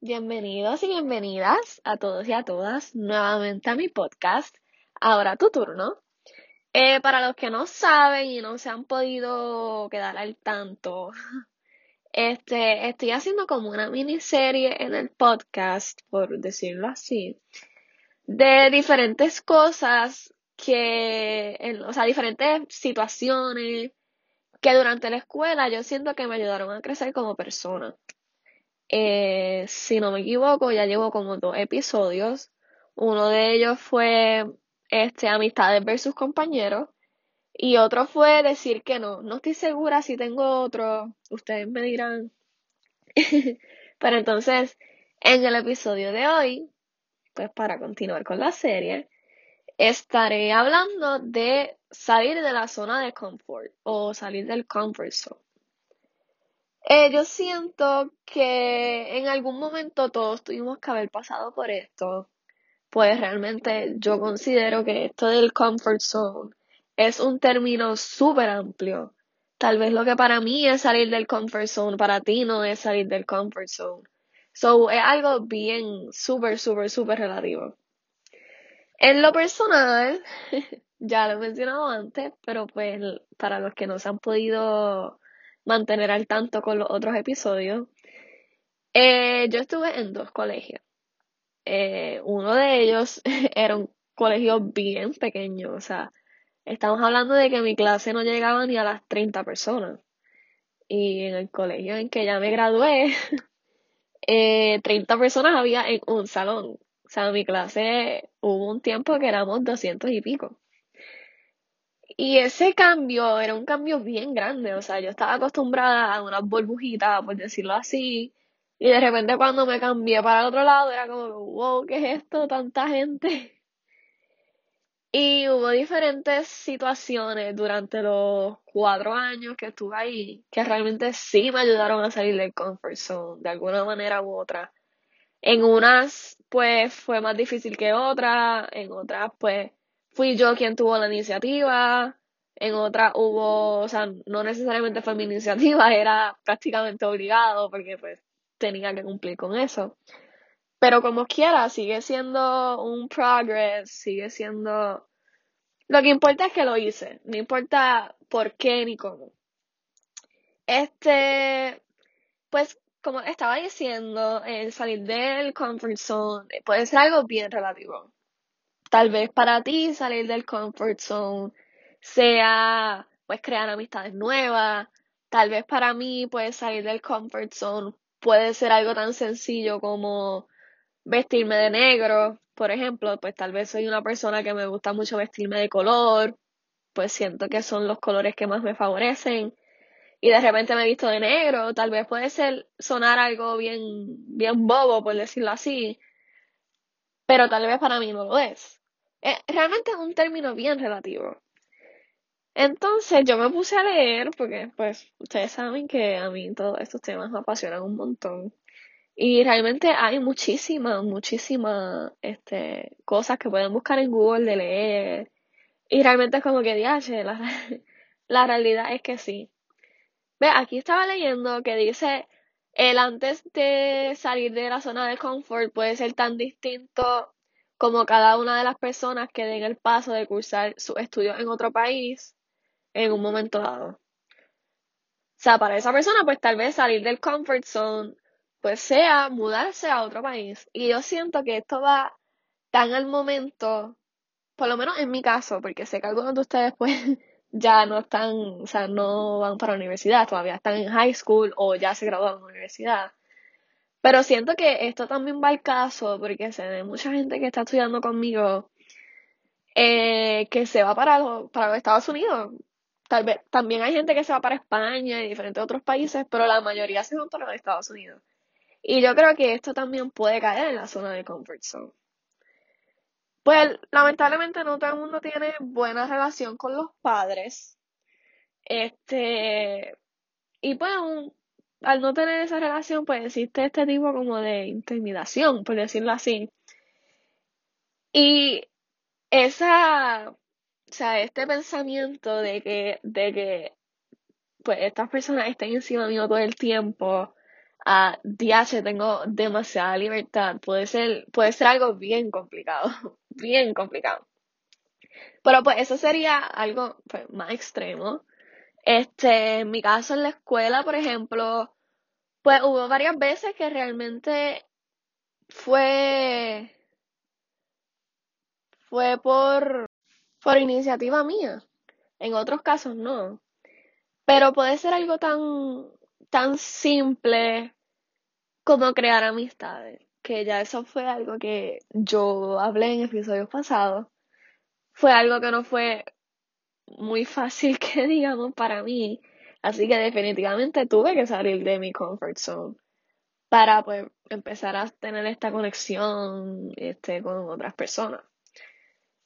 Bienvenidos y bienvenidas a todos y a todas nuevamente a mi podcast. Ahora tu turno. Eh, para los que no saben y no se han podido quedar al tanto, este, estoy haciendo como una miniserie en el podcast, por decirlo así, de diferentes cosas que, o sea, diferentes situaciones que durante la escuela yo siento que me ayudaron a crecer como persona. Eh, si no me equivoco, ya llevo como dos episodios. Uno de ellos fue este, amistades versus compañeros. Y otro fue decir que no. No estoy segura si tengo otro. Ustedes me dirán. Pero entonces, en el episodio de hoy, pues para continuar con la serie, estaré hablando de salir de la zona de confort o salir del comfort zone. Eh, yo siento que en algún momento todos tuvimos que haber pasado por esto. Pues realmente yo considero que esto del comfort zone es un término súper amplio. Tal vez lo que para mí es salir del comfort zone, para ti no es salir del comfort zone. So, es algo bien súper, súper, súper relativo. En lo personal, ya lo he mencionado antes, pero pues para los que no se han podido mantener al tanto con los otros episodios, eh, yo estuve en dos colegios. Eh, uno de ellos era un colegio bien pequeño, o sea, estamos hablando de que mi clase no llegaba ni a las 30 personas. Y en el colegio en que ya me gradué, eh, 30 personas había en un salón. O sea, mi clase hubo un tiempo que éramos 200 y pico. Y ese cambio era un cambio bien grande, o sea, yo estaba acostumbrada a unas burbujitas, por decirlo así, y de repente cuando me cambié para el otro lado era como, wow, ¿qué es esto? Tanta gente. Y hubo diferentes situaciones durante los cuatro años que estuve ahí que realmente sí me ayudaron a salir del comfort zone de alguna manera u otra. En unas, pues, fue más difícil que otras, en otras, pues, fui yo quien tuvo la iniciativa, en otra hubo, o sea, no necesariamente fue mi iniciativa, era prácticamente obligado porque pues tenía que cumplir con eso. Pero como quiera, sigue siendo un progress, sigue siendo... Lo que importa es que lo hice, no importa por qué ni cómo. Este, pues como estaba diciendo, el salir del comfort zone puede ser algo bien relativo. Tal vez para ti salir del comfort zone sea pues crear amistades nuevas. Tal vez para mí pues salir del comfort zone puede ser algo tan sencillo como vestirme de negro, por ejemplo, pues tal vez soy una persona que me gusta mucho vestirme de color, pues siento que son los colores que más me favorecen y de repente me he visto de negro, tal vez puede ser sonar algo bien bien bobo por decirlo así, pero tal vez para mí no lo es. Eh, realmente es un término bien relativo. Entonces yo me puse a leer porque pues ustedes saben que a mí todos estos temas me apasionan un montón. Y realmente hay muchísimas, muchísimas este, cosas que pueden buscar en Google de leer. Y realmente es como que, diache, la, la realidad es que sí. Ve, aquí estaba leyendo que dice, el antes de salir de la zona de confort puede ser tan distinto como cada una de las personas que den el paso de cursar sus estudios en otro país en un momento dado. O sea, para esa persona, pues tal vez salir del comfort zone, pues sea mudarse a otro país. Y yo siento que esto va tan al momento, por lo menos en mi caso, porque sé que algunos de ustedes pues ya no están, o sea, no van para la universidad, todavía están en high school o ya se graduaron de la universidad. Pero siento que esto también va al caso porque se ve mucha gente que está estudiando conmigo eh, que se va para los, para los Estados Unidos. Tal vez también hay gente que se va para España y diferentes otros países, pero la mayoría se van para los Estados Unidos. Y yo creo que esto también puede caer en la zona de comfort zone. Pues lamentablemente no todo el mundo tiene buena relación con los padres. Este, y pues al no tener esa relación, pues existe este tipo como de intimidación, por decirlo así. Y esa, o sea, este pensamiento de que, de que, pues estas personas estén encima mío todo el tiempo, a DH tengo demasiada libertad. Puede ser, puede ser algo bien complicado, bien complicado. Pero pues eso sería algo pues, más extremo. Este, en mi caso en la escuela, por ejemplo, pues hubo varias veces que realmente fue fue por por iniciativa mía. En otros casos no. Pero puede ser algo tan tan simple como crear amistades, que ya eso fue algo que yo hablé en episodios pasados. Fue algo que no fue muy fácil que digamos para mí, así que definitivamente tuve que salir de mi comfort zone para pues empezar a tener esta conexión este con otras personas.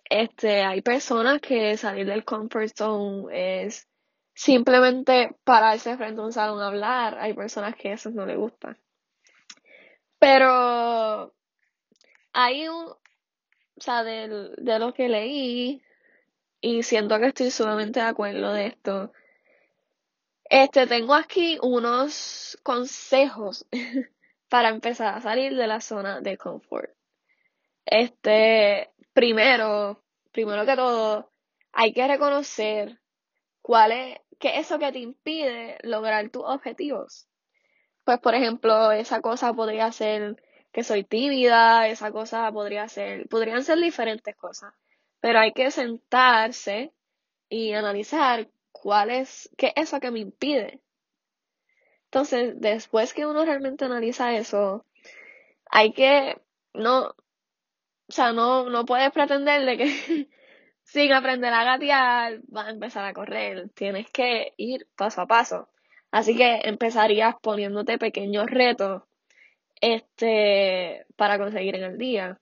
Este, hay personas que salir del comfort zone es simplemente pararse frente a un salón a hablar. Hay personas que eso no les gusta. Pero hay un, o sea, de, de lo que leí, y siento que estoy sumamente de acuerdo de esto. Este, tengo aquí unos consejos para empezar a salir de la zona de confort. Este, primero, primero que todo, hay que reconocer cuál es, qué es eso que te impide lograr tus objetivos. Pues, por ejemplo, esa cosa podría ser que soy tímida, esa cosa podría ser, podrían ser diferentes cosas, pero hay que sentarse y analizar cuál es, qué es eso que me impide. Entonces, después que uno realmente analiza eso, hay que, no, o sea, no, no puedes pretender de que sin aprender a gatear vas a empezar a correr. Tienes que ir paso a paso. Así que empezarías poniéndote pequeños retos este para conseguir en el día.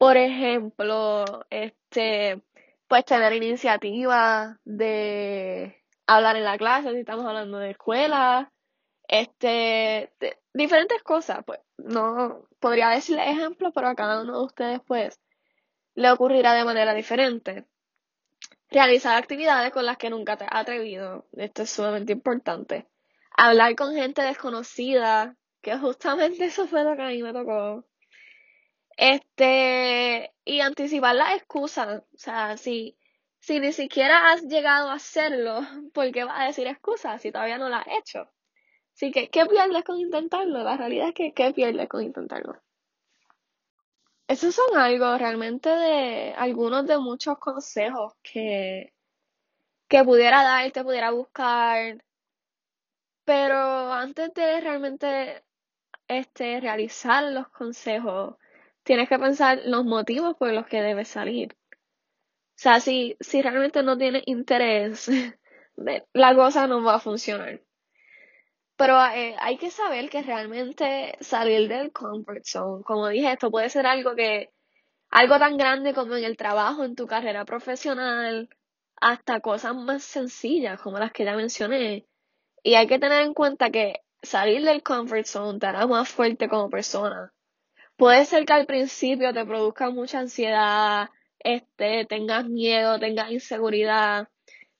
Por ejemplo, este pues tener iniciativa de hablar en la clase, si estamos hablando de escuela, este diferentes cosas, pues no podría decirle ejemplos, pero a cada uno de ustedes pues le ocurrirá de manera diferente. Realizar actividades con las que nunca te has atrevido. Esto es sumamente importante. Hablar con gente desconocida, que justamente eso fue lo que a mí me tocó. Este, y anticipar las excusas. O sea, si, si ni siquiera has llegado a hacerlo, ¿por qué vas a decir excusas si todavía no lo has hecho? Así que, ¿qué pierdes con intentarlo? La realidad es que, ¿qué pierdes con intentarlo? Esos son algo realmente de algunos de muchos consejos que, que pudiera darte, pudiera buscar. Pero antes de realmente este, realizar los consejos, tienes que pensar los motivos por los que debes salir. O sea, si, si realmente no tienes interés, la cosa no va a funcionar. Pero eh, hay que saber que realmente salir del comfort zone, como dije, esto puede ser algo que, algo tan grande como en el trabajo, en tu carrera profesional, hasta cosas más sencillas como las que ya mencioné. Y hay que tener en cuenta que salir del comfort zone te hará más fuerte como persona. Puede ser que al principio te produzca mucha ansiedad, este, tengas miedo, tengas inseguridad,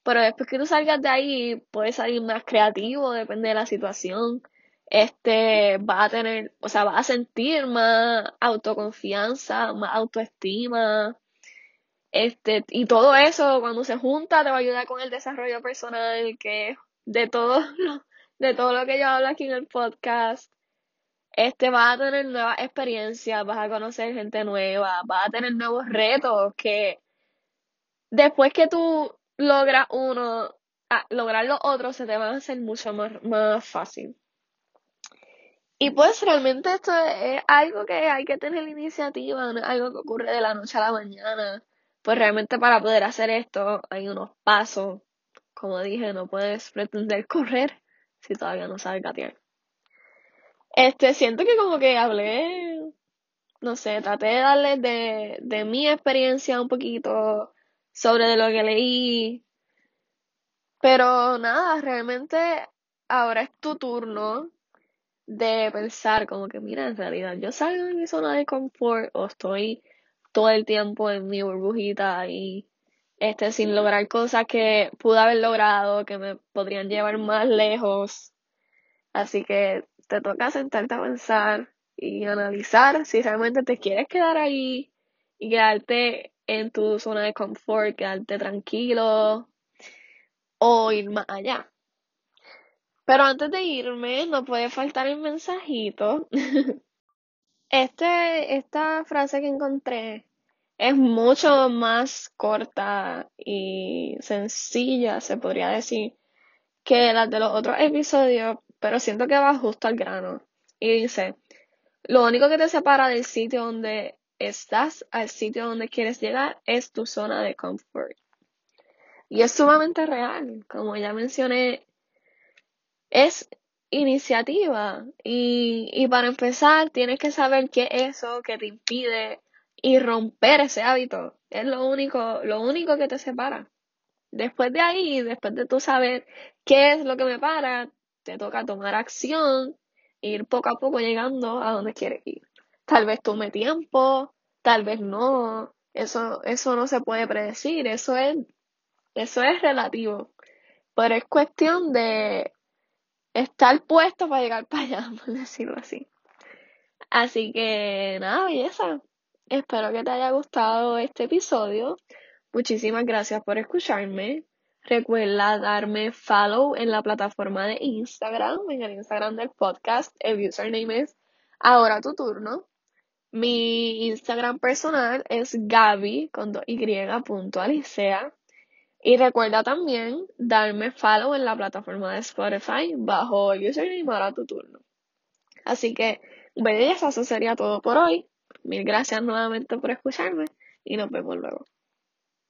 pero después que tú salgas de ahí, puedes salir más creativo, depende de la situación. Este, vas a tener, o sea, vas a sentir más autoconfianza, más autoestima. Este, y todo eso cuando se junta te va a ayudar con el desarrollo personal, que de todo lo, de todo lo que yo hablo aquí en el podcast. Este, vas a tener nuevas experiencias, vas a conocer gente nueva, vas a tener nuevos retos que después que tú logra uno, lograr los otros se te va a hacer mucho más, más fácil. Y pues realmente esto es algo que hay que tener iniciativa, algo que ocurre de la noche a la mañana. Pues realmente para poder hacer esto hay unos pasos. Como dije, no puedes pretender correr si todavía no sabes gatear. Este, siento que como que hablé, no sé, traté de darle de, de mi experiencia un poquito, sobre de lo que leí. Pero nada, realmente ahora es tu turno de pensar como que, mira, en realidad yo salgo de mi zona de confort o estoy todo el tiempo en mi burbujita y este sin lograr cosas que pude haber logrado, que me podrían llevar más lejos. Así que te toca sentarte a pensar y analizar si realmente te quieres quedar ahí y quedarte en tu zona de confort, quedarte tranquilo o ir más allá. Pero antes de irme, no puede faltar el mensajito. Este, esta frase que encontré es mucho más corta y sencilla, se podría decir, que las de los otros episodios, pero siento que va justo al grano. Y dice, lo único que te separa del sitio donde estás al sitio donde quieres llegar es tu zona de confort. Y es sumamente real, como ya mencioné, es iniciativa. Y, y para empezar, tienes que saber qué es eso que te impide y romper ese hábito. Es lo único, lo único que te separa. Después de ahí, después de tú saber qué es lo que me para, toca tomar acción, ir poco a poco llegando a donde quieres ir. Tal vez tome tiempo, tal vez no. Eso, eso no se puede predecir, eso es, eso es relativo. Pero es cuestión de estar puesto para llegar para allá, por decirlo así. Así que nada, belleza. Espero que te haya gustado este episodio. Muchísimas gracias por escucharme. Recuerda darme follow en la plataforma de Instagram, en el Instagram del podcast. El username es ahora tu turno. Mi Instagram personal es Gaby con y punto Alicea. Y recuerda también darme follow en la plataforma de Spotify bajo el username ahora tu turno. Así que, belleza, eso sería todo por hoy. Mil gracias nuevamente por escucharme y nos vemos luego.